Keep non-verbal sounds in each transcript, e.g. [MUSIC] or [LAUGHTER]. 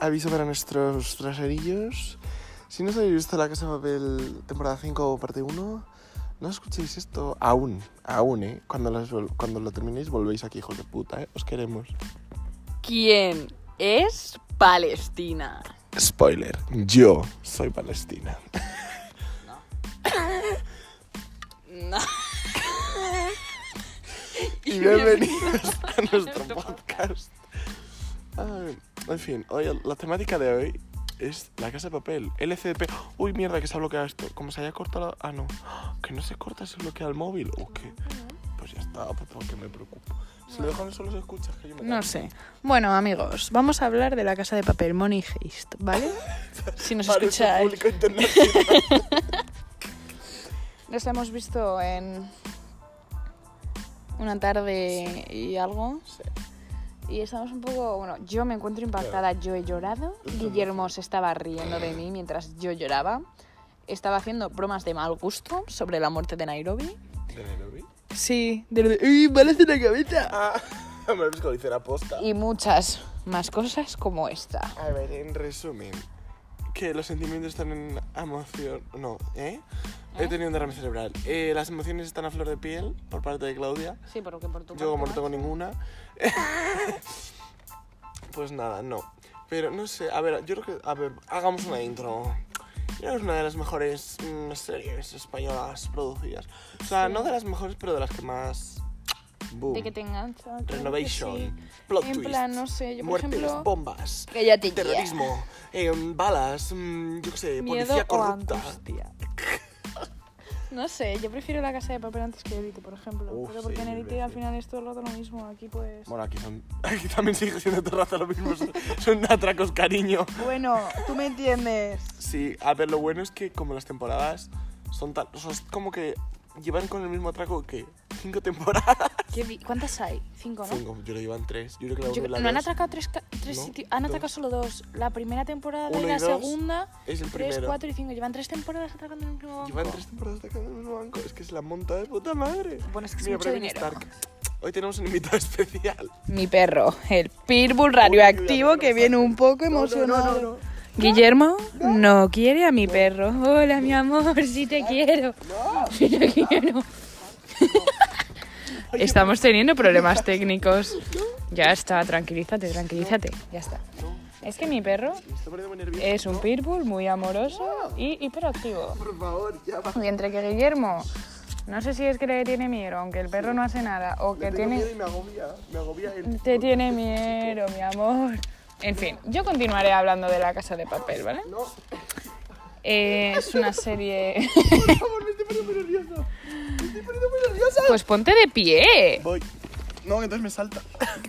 aviso para nuestros traserillos. Si no os habéis visto La Casa de Papel temporada 5 parte 1, no escuchéis esto aún, aún, ¿eh? Cuando, cuando lo terminéis volvéis aquí, hijos de puta, ¿eh? Os queremos. ¿Quién es Palestina? Spoiler, yo soy Palestina. No. [LAUGHS] [LAUGHS] Y bienvenidos [LAUGHS] a nuestro podcast. Ay, en fin, hoy la temática de hoy es la casa de papel, LCDP. Uy, mierda, que se ha bloqueado esto. Como se haya cortado. Ah, no. [GASPS] Que no se corta, se bloquea el móvil. ¿O qué? Pues ya está, pues porque me preocupo. Si lo dejo en solo se escucha, que yo me No sé. Bueno, amigos, vamos a hablar de la casa de papel Money Heist, ¿vale? [LAUGHS] Si nos escucháis. público internacional. [LAUGHS] Nos la hemos visto en una tarde y algo. Y estamos un poco, bueno, yo me encuentro impactada, yo he llorado, Guillermo se estaba riendo de mí mientras yo lloraba, estaba haciendo bromas de mal gusto sobre la muerte de Nairobi. ¿De Nairobi? Sí, de lo de, ¡uy, balas en la cabeza! Ah, [LAUGHS] me lo dice la posta. Y muchas más cosas como esta. A ver, en resumen, que los sentimientos están en emoción. No, ¿eh? He tenido un derrame cerebral. Eh, las emociones están a flor de piel por parte de Claudia. Sí, porque por tu Yo, como no parte, tengo ninguna. [LAUGHS] pues nada, no. Pero no sé, a ver, yo creo que. A ver, hagamos una intro. Yo creo que es una de las mejores mm, series españolas producidas. O sea, no de las mejores, pero de las que más. Boom. De que te engancha. Renovation. sí. Plot En twists, plan, no sé, yo por muertes, ejemplo- bombas. Que ya te Terrorismo, eh, balas, mm, yo qué sé, Miedo policía o corrupta. angustia. No sé, yo prefiero la casa de papel antes que Elite, por ejemplo. Uf, pero porque sí, en Elite al final es todo el rato lo mismo. Aquí pues. Bueno, aquí son. [LAUGHS] Aquí también sigue siendo todo el rato lo mismo. Son, son atracos cariño. Bueno, tú me entiendes. Sí, a ver, lo bueno es que como las temporadas son tan. O sea, es como que llevan con el mismo atraco que cinco temporadas. ¿Qué vi- ¿Cuántas hay? Cinco, ¿no? Cinco, yo que llevan tres. Yo creo que la Yo- uno y la no han dos atracado tres, tres No, sitios. Han dos. atracado solo dos. La primera temporada Uno y y la dos segunda. es el Tres, primero. cuatro y cinco. Llevan tres temporadas atracando en el mismo banco. Llevan tres temporadas atacando en el mismo banco. Es que se la monta de puta madre. Bueno, es que es Mira, mucho Bravin dinero. Stark. Hoy tenemos un invitado especial. Mi perro, el pitbull radioactivo Uy, que viene un poco No, no, no, emocionado. no, no. Guillermo no quiere a mi perro. Hola, mi amor, [LAUGHS] sí te quiero. Sí te quiero. Estamos teniendo problemas técnicos. Ya está, tranquilízate, tranquilízate. Ya está. Es que mi perro es un pitbull muy amoroso y hiperactivo. Por favor, ya va. Y entre que Guillermo, no sé si es que le tiene miedo, aunque el perro no hace nada, o que tiene... miedo y me agobia. Me agobia el. Te tiene miedo, mi amor. En fin, yo continuaré hablando de la casa de papel, ¿vale? No, Eh, es una serie. [LAUGHS] por favor, me estoy poniendo muy nervioso. Me estoy poniendo muy nerviosa. Pues ponte de pie. Voy. No, entonces me salta.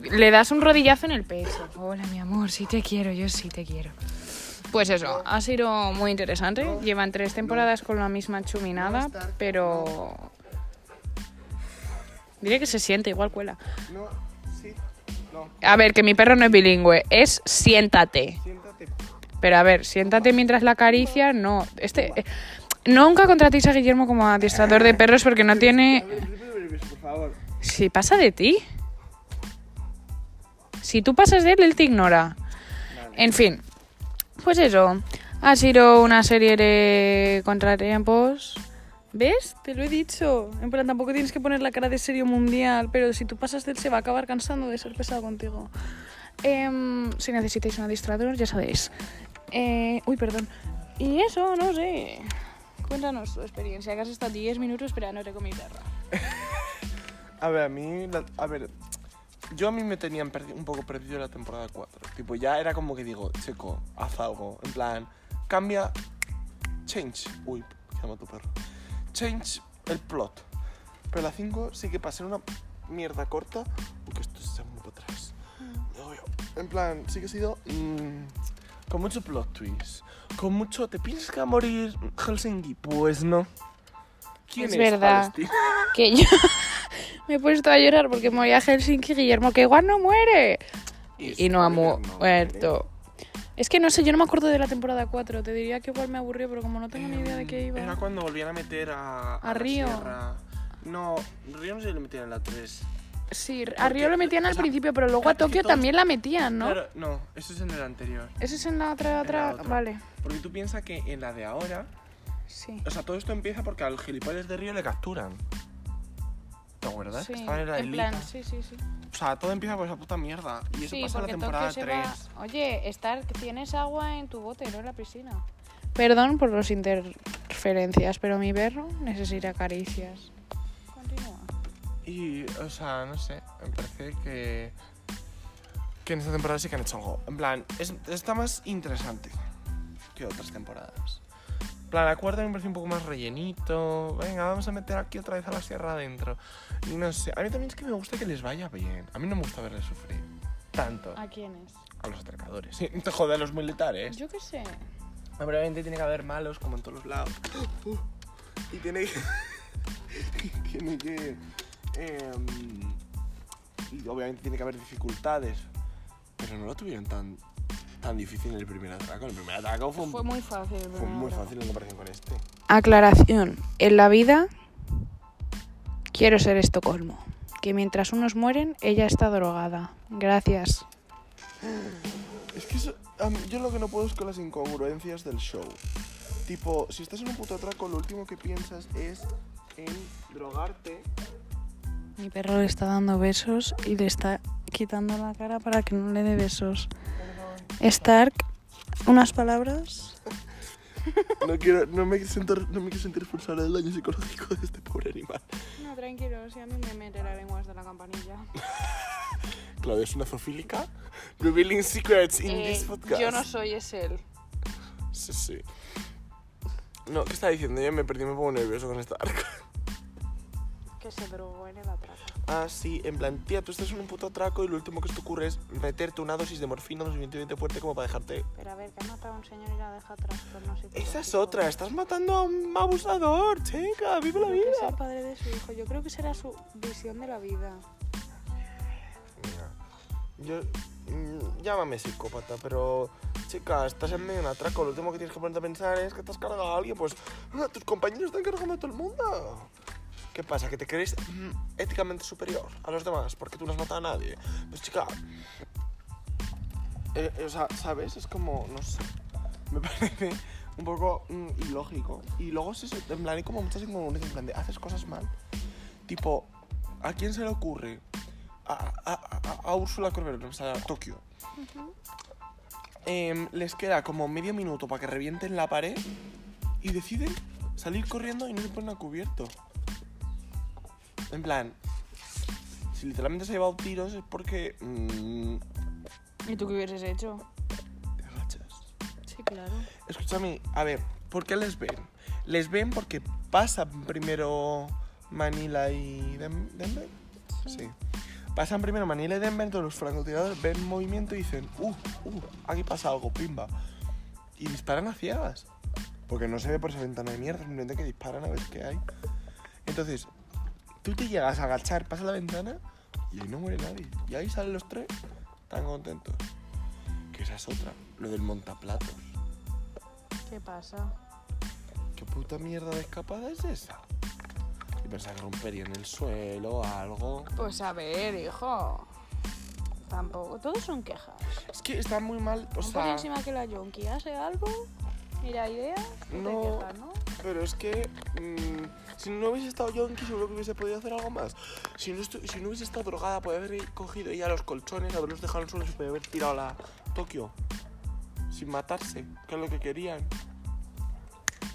Le das un rodillazo en el pecho. Hola, mi amor, sí te quiero, yo sí te quiero. Pues eso, ha sido muy interesante. Llevan tres temporadas con la misma chuminada, pero. Diré que se siente, igual cuela. No, sí. No, A ver, que mi perro no es bilingüe, es siéntate. siéntate. Pero a ver, siéntate mientras la acaricia, no. Este, eh, nunca contratéis a Guillermo como adiestrador de perros porque no tiene. Si pasa de ti. Si tú pasas de él, él te ignora. En fin, pues eso. Ha sido una serie de contratiempos. ¿Ves? Te lo he dicho. En plan, tampoco tienes que poner la cara de serio mundial, pero si tú pasas de él, se va a acabar cansando de ser pesado contigo. Em, si necesitáis un adiestrador, ya sabéis. Eh, uy, perdón. Y eso, no sé. Cuéntanos tu experiencia, que has estado 10 minutos esperándote con mi perra. [LAUGHS] A ver, a mí. la- a ver. Yo a mí me tenían perdi- un poco perdido la temporada 4. Tipo, ya era como que digo, chico, haz algo. En plan, cambia. Change. Uy, ¿qué llama tu perro? Change el plot. Pero la 5 sí que pasa en una mierda corta. Porque esto se muy para atrás. Me voy a- En plan, sí que ha sido. mm, con mucho plot twist. Con mucho. ¿Te piensas que va a morir Helsinki? Pues no. ¿Quién Es es, verdad. Palestina? [LAUGHS] que yo [LAUGHS] me he puesto a llorar porque moría Helsinki Guillermo, que igual no muere. Y, no ha mu- Spoiler, no muerto. Es que no sé, yo no me acuerdo de la temporada 4. Te diría que igual me aburrió, pero como no tengo ni idea de qué iba. Era cuando volvían a meter a, A Río. No, Río no si le metían en la 3. Sí, a Río lo metían o al principio, pero luego a Tokio también la metían, ¿no? Claro, no, eso es en el anterior. ¿Eso es en la otra, otra? Vale. Porque tú piensas que en la de ahora, Sí. o sea, todo esto empieza porque al gilipollas de Río le capturan. ¿Te acuerdas? Sí, estaban en la en plan, sí, sí, sí. O sea, todo empieza por esa puta mierda. Y eso Sí, pasa en la temporada Tokio 3. se va... Oye, Stark, tienes agua en tu bote, no en la piscina. Perdón por las interferencias, pero mi perro necesita caricias. Y, o sea, no sé, me parece que. que en esta temporada sí que han hecho algo. En plan, es- está más interesante que otras temporadas. En plan, la cuarta me parece un poco más rellenito. Venga, vamos a meter aquí otra vez a la sierra adentro. Y no sé, a mí también es que me gusta que les vaya bien. A mí no me gusta verles sufrir. Tanto. ¿A quiénes? A los atracadores. Sí, [LAUGHS] te jode a los militares. Yo qué sé. Obviamente tiene que haber malos como en todos los lados. [GASPS] Y tiene que. [LAUGHS] tiene que. Em, y obviamente tiene que haber dificultades. Pero no lo tuvieron tan, tan difícil en el primer atraco. El primer atraco fue, un- Fue muy fácil. fue muy atraco. fácil en comparación con este. Aclaración. En la vida quiero ser Estocolmo. Que mientras unos mueren, ella está drogada. Gracias. Es que eso- mí- yo lo que no puedo es con las incongruencias del show. Tipo, si estás en un puto atraco, lo último que piensas es en drogarte Mi perro le está dando besos y le está quitando la cara para que no le dé besos. Stark, unas palabras. [LAUGHS] No quiero, no me quiero sentir, no me quiero sentir responsable del daño psicológico de este pobre animal. No, tranquilo, si a mí me mete la lengua hasta la campanilla. [LAUGHS] Claudia es una zoofílica. Revealing secrets in Eh, this podcast. yo no soy, es él. Sí, sí. No, ¿qué está diciendo? Yo me perdí, me pongo nervioso con esta arca. Que se drogó en el atraco. Ah, sí, en plan, tía, tú estás en un puto atraco y lo último que se te ocurre es meterte una dosis de morfina lo suficientemente fuerte como para dejarte. Pero a ver, que ha matado a un señor y la deja atrás. No sé Esa es otra, estás matando a un abusador, chica, vive la Que es el vida. padre de su hijo. Yo creo que será su visión de la vida. Mira, yo. mm, llámame psicópata, pero. Chica, estás en medio de un atraco. Lo último que tienes que ponerte a pensar es que te has cargado a alguien. Pues. ah, tus compañeros están cargando a todo el mundo. ¿Qué pasa? ¿Que te crees mm, éticamente superior a los demás porque tú no has matado a nadie? Pues, chica. eh, eh, o sea, ¿sabes? Es como. No sé. Me [LAUGHS] parece un poco mm, ilógico. Y luego eso, en plan, hay como muchas incongruencias. En plan, de haces cosas mal. Tipo, ¿a quién se le ocurre? A, a, a, a Úrsula Corberó, o sea, a Tokio. Em, les queda como medio minuto para que revienten la pared y deciden salir corriendo y no se ponen a cubierto. En plan, si literalmente se ha llevado tiros es porque mm, ¿Y tú qué hubieses hecho? te agachas. Sí, claro. Escúchame, a ver, ¿por qué les ven? Les ven porque pasan primero Manila y Dem- Denver. Sí. Pasan primero Manila y Denver, entonces los francotiradores ven movimiento y dicen, uh, uh, aquí pasa algo, pimba. Y disparan a ciegas. Porque no se ve por esa ventana de mierda, simplemente que disparan a ver qué hay. Entonces, tú te llegas a agachar, pasa la ventana y ahí no muere nadie. Y ahí salen los tres tan contentos. Que esa es otra, lo del montaplatos. ¿Qué pasa? ¿Qué puta mierda de escapada es esa? Y pensaba que rompería en el suelo o algo. Pues a ver, hijo. Tampoco. Todos son quejas. Es que está muy mal, o sea... encima que la yonki hace algo. Mira, idea. No. No. te quejas, ¿no? Pero es que mm, si no hubiese estado Yonki seguro que hubiese podido hacer algo más. Si no, si no hubiese estado drogada, podía haber cogido ella los colchones, haberlos dejado en el suelo y haber tirado a la Tokio. Sin matarse, que es lo que querían.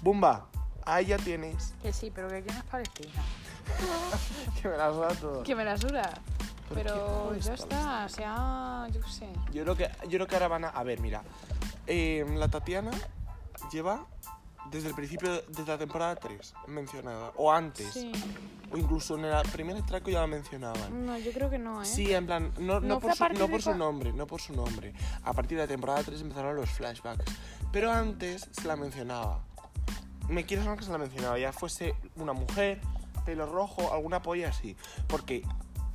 ¡Bumba! Ahí ya tienes. Que sí, pero que aquí no es Palestina. [LAUGHS] que me las da todo. Que me la. ¿Por Pero no ya es está, se ha. Yo qué sé. Yo creo que, yo creo que ahora van a... A ver, mira. eh, la Tatiana lleva desde el principio, desde la temporada 3, mencionada. O antes. Sí. O incluso en el primer atraco ya la mencionaban. No, yo creo que no, ¿eh? Sí, en plan, no, no, ¿No por, su, no de por su nombre, no por su nombre. A partir de la temporada 3 empezaron los flashbacks. Pero antes se la mencionaba. Me quiero sonar que se la mencionaba, ya fuese una mujer, pelo rojo, alguna polla así. Porque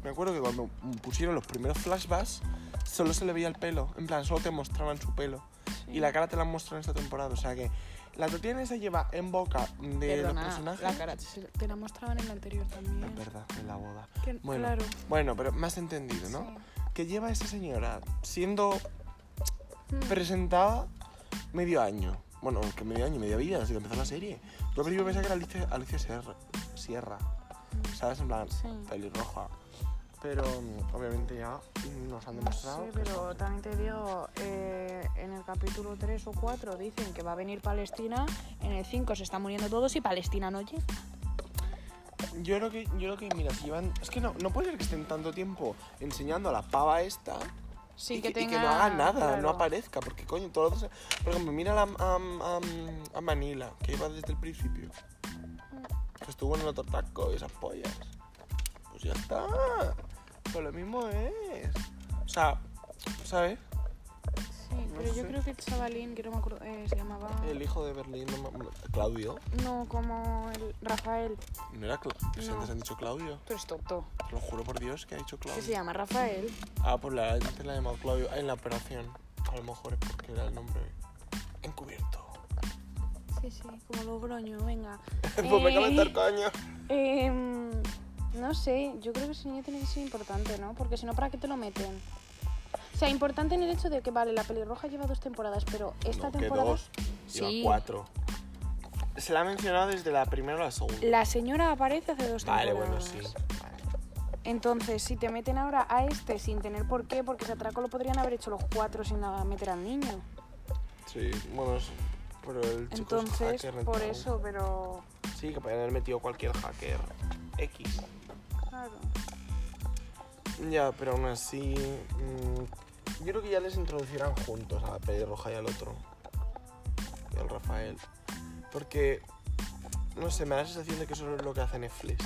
me acuerdo que cuando pusieron los primeros flashbacks, solo se le veía el pelo. En plan, solo te mostraban su pelo. Y la cara te la muestran en esta temporada. O sea que la Tatiana se lleva en boca de Perdona, los personajes. la cara te la mostraban en la anterior también. Es verdad, en la boda. Que- Bueno, Claro. bueno, pero más entendido, ¿no? Sí. Que lleva esa señora siendo Mm. presentada medio año. Bueno, que medio año, media vida, desde que empezó la serie. Yo al principio pensaba que era Alicia, Alicia Sierra, Sierra, ¿sabes? En plan, Sí. pelirroja. Pero mm, obviamente ya nos han demostrado. que pero también te digo, eh, en el capítulo 3 o 4 dicen que va a venir Palestina, en el 5 se están muriendo todos y Palestina no llega. Yo creo que, yo creo que, mira, si llevan. Es que no, no puede ser que estén tanto tiempo enseñando a la pava esta Sí, y, que y no haga nada, claro. no aparezca, porque coño, todos los- Por ejemplo, mira a, la- a, a- a Manila, que iba desde el principio. Que estuvo en el otro taco y esas pollas. Pues ya está. Pues lo mismo es. O sea, ¿sabes? Sí, No pero yo creo que el chavalín, que no me acuerdo, eh, se llamaba... El hijo de Berlín, no me- Claudio. No, como el Rafael. No era Cla- pues No. antes han dicho Claudio. Tú eres tonto. Te lo juro por Dios que ha dicho ¿Qué Claudio. se llama? Rafael. Ah, pues la gente la ha llamado Claudio en la operación. A lo mejor es porque era el nombre encubierto. Sí, sí, como Logroño, venga. [LAUGHS] pues me Eh, cabe meter coño. [LAUGHS] Em, no sé, yo creo que ese niño tiene que ser importante, ¿no? Porque si no, ¿para qué te lo meten? O sea, importante en el hecho de que, vale, la pelirroja lleva dos temporadas, pero esta No, que temporada... dos. Lleva Sí. cuatro. Se la ha mencionado desde la primera a la segunda. La señora aparece hace dos Vale, temporadas. bueno, sí. Vale. Entonces, si te meten ahora a este sin tener por qué, porque ese atraco lo podrían haber hecho los cuatro sin meter al niño. Sí, bueno, pero el chico es Entonces, hacker, por entonces- eso, pero... Sí, que podrían haber metido cualquier hacker X. Ya, pero aún así. mm, yo creo que ya les introducirán juntos a pelirroja y al otro. Y al Rafael. Porque. No sé, me da la sensación de que eso es lo que hace Netflix.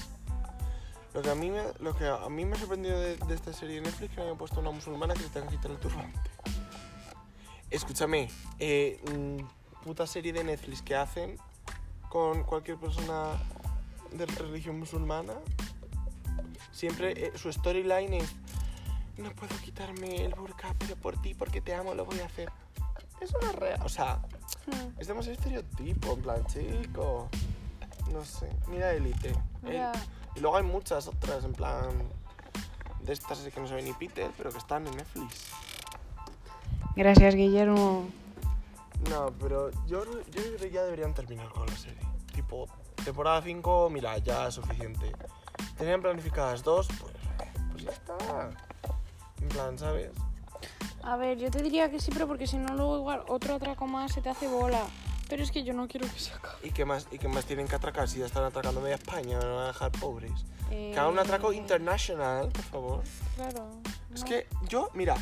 Lo que a mí me, lo que a mí me ha sorprendido de, de esta serie de Netflix es que me hayan puesto una musulmana que se tenga que quitar el turbante. Escúchame, eh, mm, puta serie de Netflix que hacen con cualquier persona de religión musulmana Siempre eh, su storyline es no puedo quitarme el burka, pero por ti, porque te amo, lo voy a hacer. Eso no es real. O sea, Hmm. es demasiado estereotipo, en plan, chico. No sé. Mira Elite. El-. Y luego hay muchas otras, en plan, de estas que no sabe ni Peter, pero que están en Netflix. Gracias, Guillermo. No, pero yo, yo creo que ya deberían terminar con la serie. Tipo, temporada 5, mira, ya es suficiente. Tenían planificadas dos, pues, pues ya está. En plan, ¿sabes? A ver, yo te diría que sí, pero porque si no, luego igual otro atraco más se te hace bola. Pero es que yo no quiero que se acabe. ¿Y qué más, y qué más tienen que atracar si ya están atracando media España? No van a dejar pobres. Eh, Que hagan un atraco internacional, por favor. Claro. Es no. que yo, mira,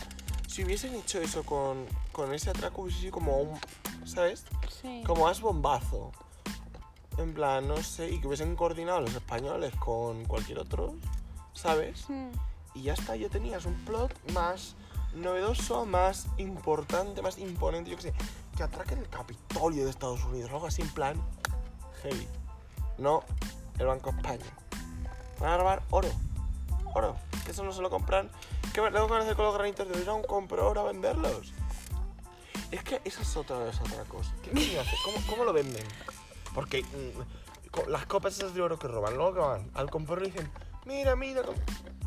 si hubiesen hecho eso con, con ese atraco, hubiese sido como un, ¿sabes? Sí. Como as bombazo. En plan, no sé, y que hubiesen coordinado los españoles con cualquier otro, ¿sabes? Hmm. Y ya está, ya tenías un plot más novedoso, más importante, más imponente, yo qué sé, que atraquen el Capitolio de Estados Unidos, algo así en plan heavy. No el Banco España. Van a robar oro. Oro. Que eso no se lo compran. ¿Qué van a hacer con los granitos de un compro oro a venderlos? Es que esa es otra de las atracos. ¿Qué coño hace? ¿Cómo, ¿Cómo lo venden? Porque mm, las copas esas de oro que roban, luego que van al comprador le dicen, mira, mira, com-".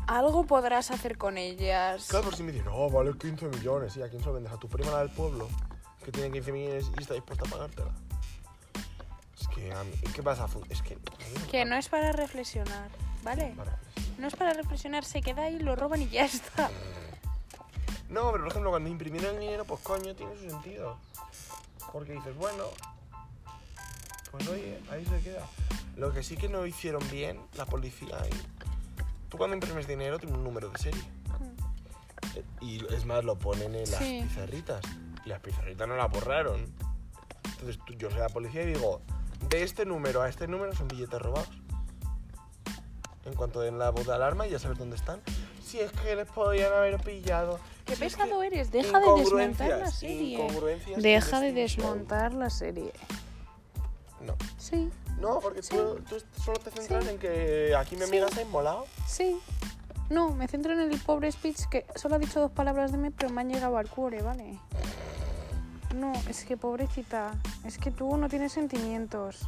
Algo podrás hacer con ellas. Claro, por si me dicen, no, vale 15 millones. ¿Y a quién se lo vendes? A tu prima la del pueblo, que tiene 15 millones y está dispuesta a pagártela. Es que, a mí- ¿qué pasa? Es que... Que no es para reflexionar, ¿vale? No es para reflexionar, se queda ahí, lo roban y ya está. No, pero por ejemplo, cuando imprimieron el dinero, pues coño, tiene su sentido. Porque dices, bueno, pues oye, ahí se queda. Lo que sí que no hicieron bien la policía ahí. Tú cuando imprimes dinero tienes un número de serie. Eh, Y es más, lo ponen en las Sí. pizarritas. Y las pizarritas no la borraron. Entonces tú- yo soy la policía y digo, de este número a este número son billetes robados. En cuanto den la voz de alarma ya sabes dónde están. Si es que les podían haber pillado. Qué si es que- pesado eres, deja de desmontar la serie. Deja de desmontar la serie. No. Sí, No, porque Sí. tú, tú solo te centras Sí. en que aquí mi amiga Sí. se ha inmolado. sí. No, me centro en el pobre speech que solo ha dicho dos palabras de mí, pero me han llegado al cuore, ¿vale? No, es que pobrecita, es que tú no tienes sentimientos.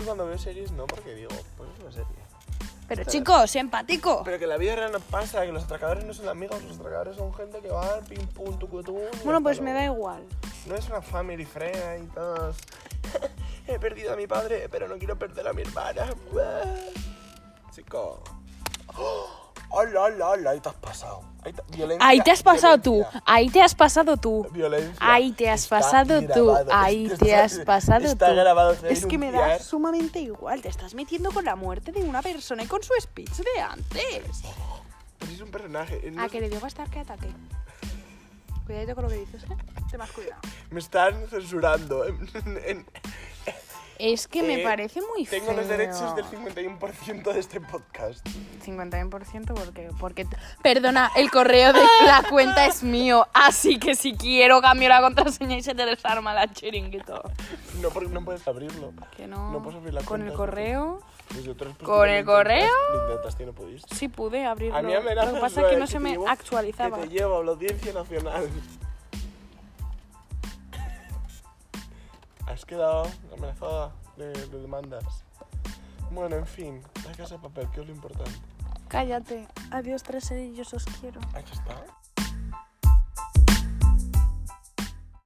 Yo cuando veo series no, porque digo, pues es una serie. Pero chicos, empático. Pero que la vida real no pasa, que los atracadores no son amigos, los atracadores son gente que va pim pum tucutún. y Bueno, pues me da igual. No es una family friend y todos. [LAUGHS] He perdido a mi padre, pero no quiero perder a mi hermana. Chico. ¡Hola, hola, hola! Ahí te has pasado. Ahí te, violencia, Ahí te has pasado tú. violencia, Ahí te has pasado tú. Violencia. Ahí te has Está pasado tú. grabado, Ahí está- te has pasado está tú. grabado, Es que me da sumamente igual. Te estás metiendo con la muerte de una persona y con su speech de antes. Pues es un personaje. no A es- que le dio bastar que ataque. Cuidadito con lo que dices, ¿eh? Ten más cuidado. Me están censurando. [LAUGHS] en- en- Es que me Eh, parece muy. Tengo los derechos del 51% de este podcast. 51% porque, porque... Perdona, el correo de la cuenta es mío, así que si quiero cambio la contraseña y se te desarma la chiringuito. No, porque no puedes abrirlo. Que no... No puedes abrir la Con el correo Pues ¿Con el correo? Lo intentaste y no pudiste. sí pude abrirlo. A mí lo amenazas que pasa es que no se me actualizaba. Que te llevo a la Audiencia Nacional. Has quedado amenazada de, de demandas. Bueno, en fin, la casa de papel, que es lo importante. Cállate. Adiós, tres cerillos, os quiero. Ahí está.